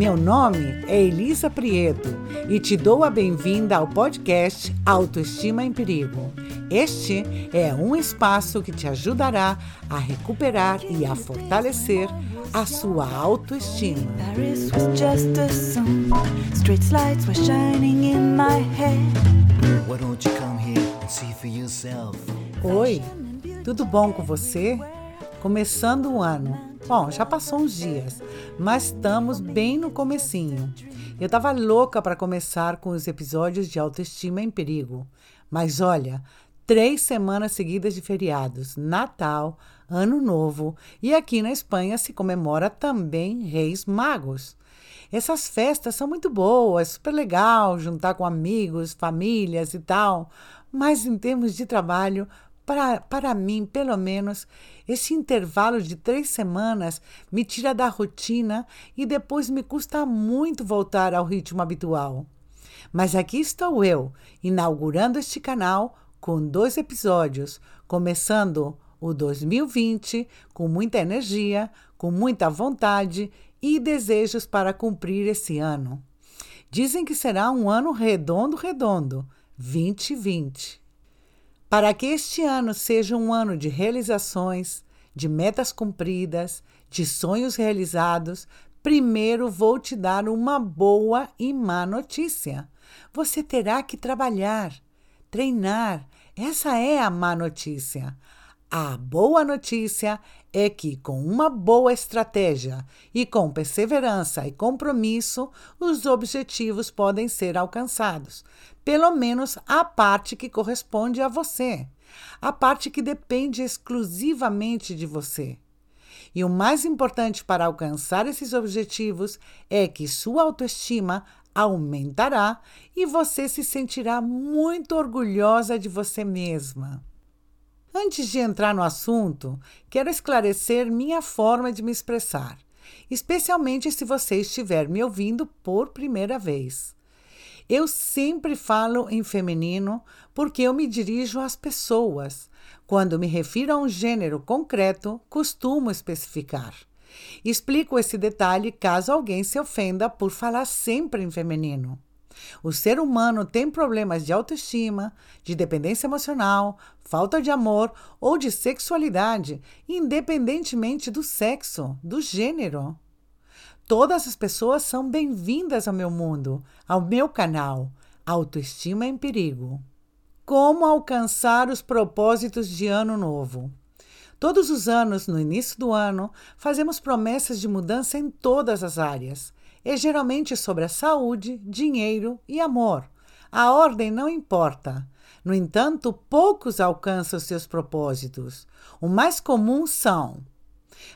Meu nome é Elisa Prieto e te dou a bem-vinda ao podcast Autoestima em Perigo. Este é um espaço que te ajudará a recuperar e a fortalecer a sua autoestima. Oi, tudo bom com você? Começando o ano Bom, já passou uns dias, mas estamos bem no comecinho. Eu estava louca para começar com os episódios de autoestima em perigo. Mas olha, três semanas seguidas de feriados, Natal, Ano Novo e aqui na Espanha se comemora também Reis Magos. Essas festas são muito boas, super legal juntar com amigos, famílias e tal, mas em termos de trabalho para, para mim, pelo menos, esse intervalo de três semanas me tira da rotina e depois me custa muito voltar ao ritmo habitual. Mas aqui estou eu, inaugurando este canal com dois episódios, começando o 2020 com muita energia, com muita vontade e desejos para cumprir esse ano. Dizem que será um ano redondo, redondo, 2020. Para que este ano seja um ano de realizações, de metas cumpridas, de sonhos realizados, primeiro vou te dar uma boa e má notícia. Você terá que trabalhar, treinar. Essa é a má notícia. A boa notícia é que, com uma boa estratégia e com perseverança e compromisso, os objetivos podem ser alcançados. Pelo menos a parte que corresponde a você, a parte que depende exclusivamente de você. E o mais importante para alcançar esses objetivos é que sua autoestima aumentará e você se sentirá muito orgulhosa de você mesma. Antes de entrar no assunto, quero esclarecer minha forma de me expressar, especialmente se você estiver me ouvindo por primeira vez. Eu sempre falo em feminino porque eu me dirijo às pessoas. Quando me refiro a um gênero concreto, costumo especificar. Explico esse detalhe caso alguém se ofenda por falar sempre em feminino. O ser humano tem problemas de autoestima, de dependência emocional, falta de amor ou de sexualidade, independentemente do sexo, do gênero. Todas as pessoas são bem-vindas ao meu mundo, ao meu canal Autoestima em Perigo. Como alcançar os propósitos de Ano Novo? Todos os anos, no início do ano, fazemos promessas de mudança em todas as áreas é geralmente sobre a saúde, dinheiro e amor. A ordem não importa. No entanto, poucos alcançam seus propósitos. O mais comum são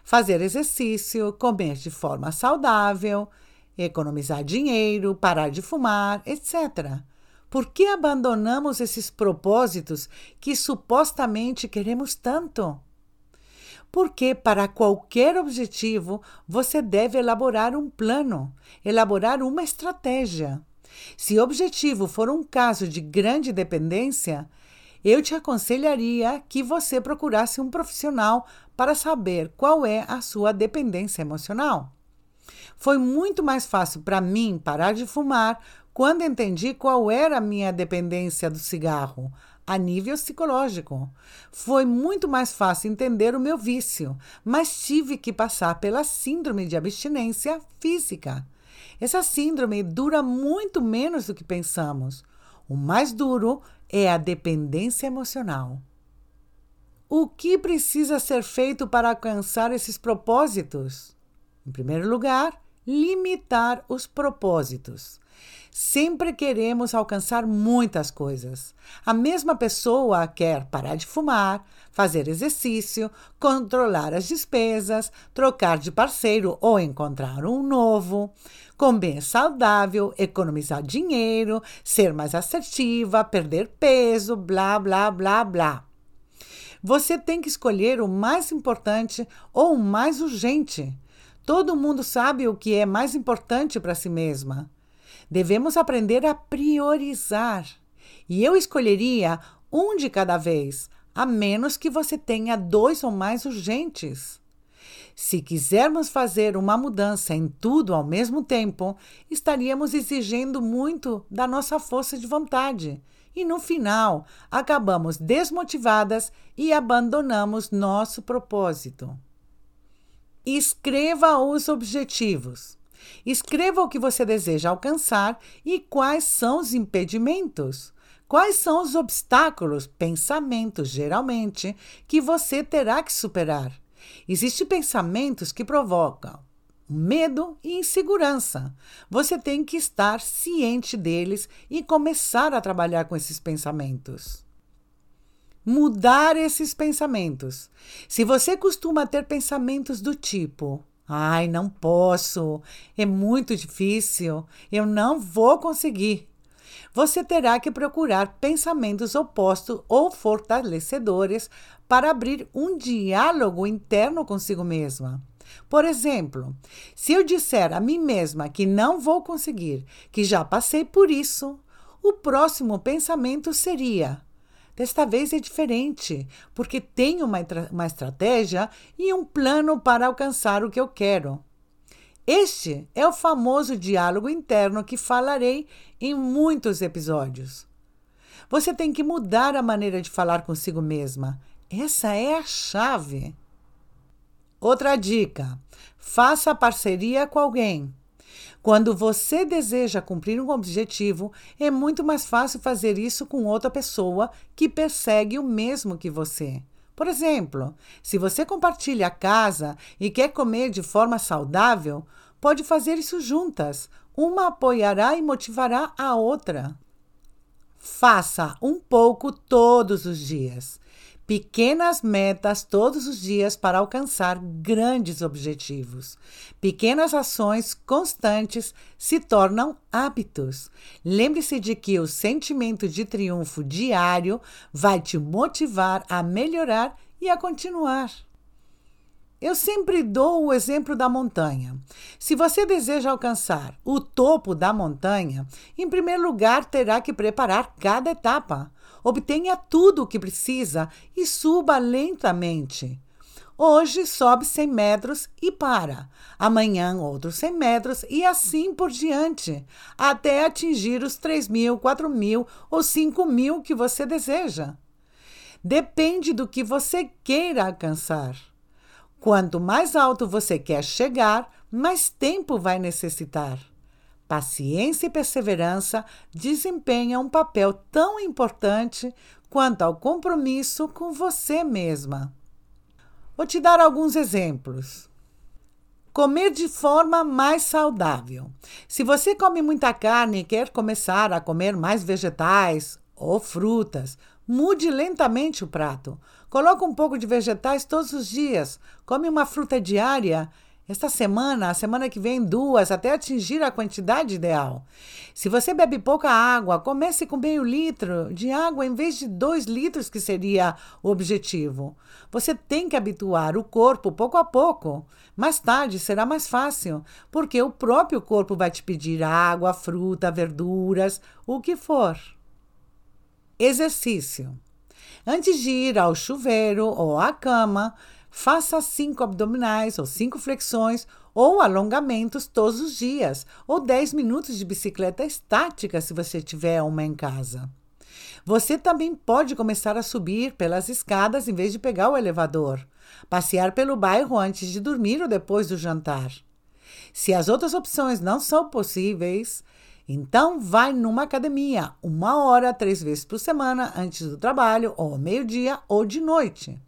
fazer exercício, comer de forma saudável, economizar dinheiro, parar de fumar, etc. Por que abandonamos esses propósitos que supostamente queremos tanto? Porque para qualquer objetivo você deve elaborar um plano, elaborar uma estratégia. Se o objetivo for um caso de grande dependência, eu te aconselharia que você procurasse um profissional para saber qual é a sua dependência emocional. Foi muito mais fácil para mim parar de fumar quando entendi qual era a minha dependência do cigarro, a nível psicológico. Foi muito mais fácil entender o meu vício, mas tive que passar pela síndrome de abstinência física. Essa síndrome dura muito menos do que pensamos. O mais duro é a dependência emocional. O que precisa ser feito para alcançar esses propósitos? Em primeiro lugar, limitar os propósitos. Sempre queremos alcançar muitas coisas. A mesma pessoa quer parar de fumar, fazer exercício, controlar as despesas, trocar de parceiro ou encontrar um novo, comer saudável, economizar dinheiro, ser mais assertiva, perder peso, blá, blá, blá, blá. Você tem que escolher o mais importante ou o mais urgente. Todo mundo sabe o que é mais importante para si mesma. Devemos aprender a priorizar. E eu escolheria um de cada vez, a menos que você tenha dois ou mais urgentes. Se quisermos fazer uma mudança em tudo ao mesmo tempo, estaríamos exigindo muito da nossa força de vontade. E no final, acabamos desmotivadas e abandonamos nosso propósito. Escreva os objetivos. Escreva o que você deseja alcançar e quais são os impedimentos. Quais são os obstáculos, pensamentos, geralmente, que você terá que superar? Existem pensamentos que provocam medo e insegurança. Você tem que estar ciente deles e começar a trabalhar com esses pensamentos. Mudar esses pensamentos. Se você costuma ter pensamentos do tipo: ai, não posso, é muito difícil, eu não vou conseguir. Você terá que procurar pensamentos opostos ou fortalecedores para abrir um diálogo interno consigo mesma. Por exemplo, se eu disser a mim mesma que não vou conseguir, que já passei por isso, o próximo pensamento seria: desta vez é diferente, porque tenho uma, uma estratégia e um plano para alcançar o que eu quero. Este é o famoso diálogo interno que falarei em muitos episódios. Você tem que mudar a maneira de falar consigo mesma. Essa é a chave. Outra dica: faça parceria com alguém. Quando você deseja cumprir um objetivo, é muito mais fácil fazer isso com outra pessoa que persegue o mesmo que você. Por exemplo, se você compartilha a casa e quer comer de forma saudável, pode fazer isso juntas. Uma apoiará e motivará a outra. Faça um pouco todos os dias. Pequenas metas todos os dias para alcançar grandes objetivos. Pequenas ações constantes se tornam hábitos. Lembre-se de que o sentimento de triunfo diário vai te motivar a melhorar e a continuar. Eu sempre dou o exemplo da montanha. Se você deseja alcançar o topo da montanha, em primeiro lugar terá que preparar cada etapa. Obtenha tudo o que precisa e suba lentamente. Hoje sobe 100 metros e para. Amanhã outros 100 metros e assim por diante, até atingir os 3 mil, 4 mil ou 5 mil que você deseja. Depende do que você queira alcançar. Quanto mais alto você quer chegar, mais tempo vai necessitar. Paciência e perseverança desempenham um papel tão importante quanto ao compromisso com você mesma. Vou te dar alguns exemplos. Comer de forma mais saudável. Se você come muita carne e quer começar a comer mais vegetais ou frutas, mude lentamente o prato. Coloque um pouco de vegetais todos os dias. Come uma fruta diária. Esta semana, a semana que vem, duas, até atingir a quantidade ideal. Se você bebe pouca água, comece com meio litro de água em vez de dois litros, que seria o objetivo. Você tem que habituar o corpo pouco a pouco. Mais tarde será mais fácil, porque o próprio corpo vai te pedir água, fruta, verduras, o que for. Exercício. Antes de ir ao chuveiro ou à cama, faça cinco abdominais ou cinco flexões ou alongamentos todos os dias, ou 10 minutos de bicicleta estática se você tiver uma em casa. Você também pode começar a subir pelas escadas em vez de pegar o elevador, passear pelo bairro antes de dormir ou depois do jantar. Se as outras opções não são possíveis, então, vai numa academia uma hora, três vezes por semana, antes do trabalho, ou meio-dia, ou de noite.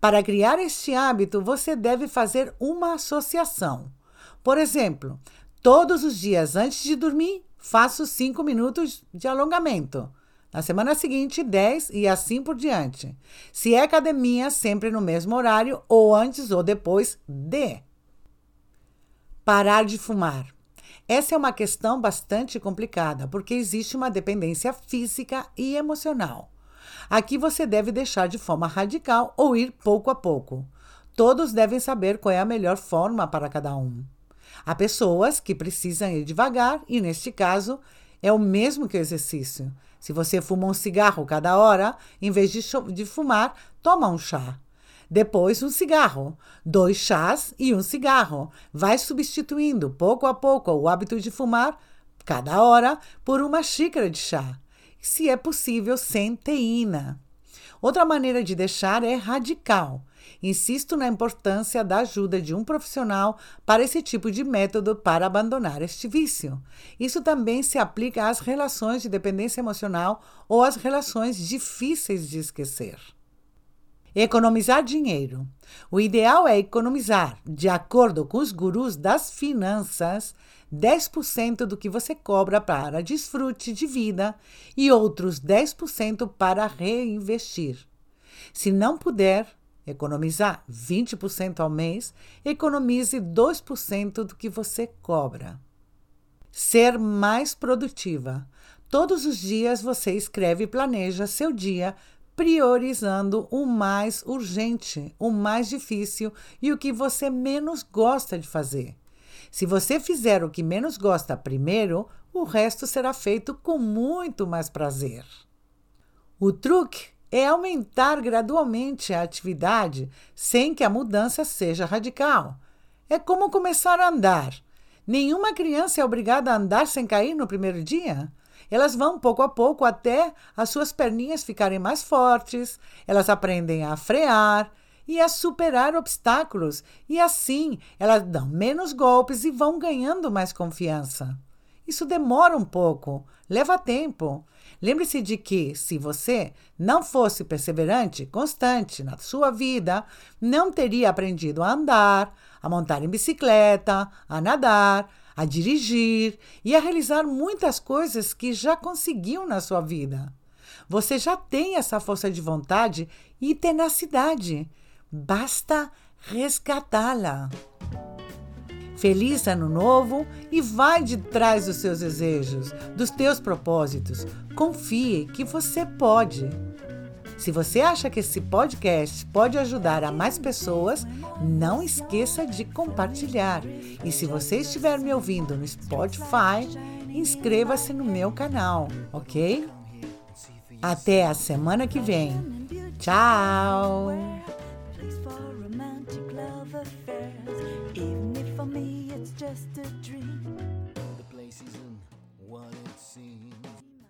Para criar este hábito, você deve fazer uma associação. Por exemplo, todos os dias antes de dormir, faço cinco minutos de alongamento. Na semana seguinte, 10 e assim por diante. Se é academia, sempre no mesmo horário, ou antes ou depois de. Parar de fumar. Essa é uma questão bastante complicada, porque existe uma dependência física e emocional. Aqui você deve deixar de forma radical ou ir pouco a pouco. Todos devem saber qual é a melhor forma para cada um. Há pessoas que precisam ir devagar e, neste caso, é o mesmo que o exercício. Se você fuma um cigarro cada hora, em vez de, de fumar, toma um chá. Depois, um cigarro. Dois chás e um cigarro. Vai substituindo pouco a pouco o hábito de fumar, cada hora, por uma xícara de chá. Se é possível, sem teína. Outra maneira de deixar é radical. Insisto na importância da ajuda de um profissional para esse tipo de método para abandonar este vício. Isso também se aplica às relações de dependência emocional ou às relações difíceis de esquecer. Economizar dinheiro. O ideal é economizar, de acordo com os gurus das finanças, 10% do que você cobra para desfrute de vida e outros 10% para reinvestir. Se não puder economizar 20% ao mês, economize 2% do que você cobra. Ser mais produtiva. Todos os dias você escreve e planeja seu dia priorizando o mais urgente, o mais difícil e o que você menos gosta de fazer. Se você fizer o que menos gosta primeiro, o resto será feito com muito mais prazer. O truque é aumentar gradualmente a atividade sem que a mudança seja radical. É como começar a andar. Nenhuma criança é obrigada a andar sem cair no primeiro dia. Elas vão pouco a pouco até as suas perninhas ficarem mais fortes, elas aprendem a frear e a superar obstáculos, e assim elas dão menos golpes e vão ganhando mais confiança. Isso demora um pouco, leva tempo. Lembre-se de que, se você não fosse perseverante, constante na sua vida, não teria aprendido a andar, a montar em bicicleta, a nadar, a dirigir e a realizar muitas coisas que já conseguiu na sua vida. Você já tem essa força de vontade e tenacidade. Basta resgatá-la. Feliz Ano Novo e vai de trás dos seus desejos, dos teus propósitos. Confie que você pode. Se você acha que esse podcast pode ajudar a mais pessoas, não esqueça de compartilhar. E se você estiver me ouvindo no Spotify, inscreva-se no meu canal, ok? Até a semana que vem. Tchau!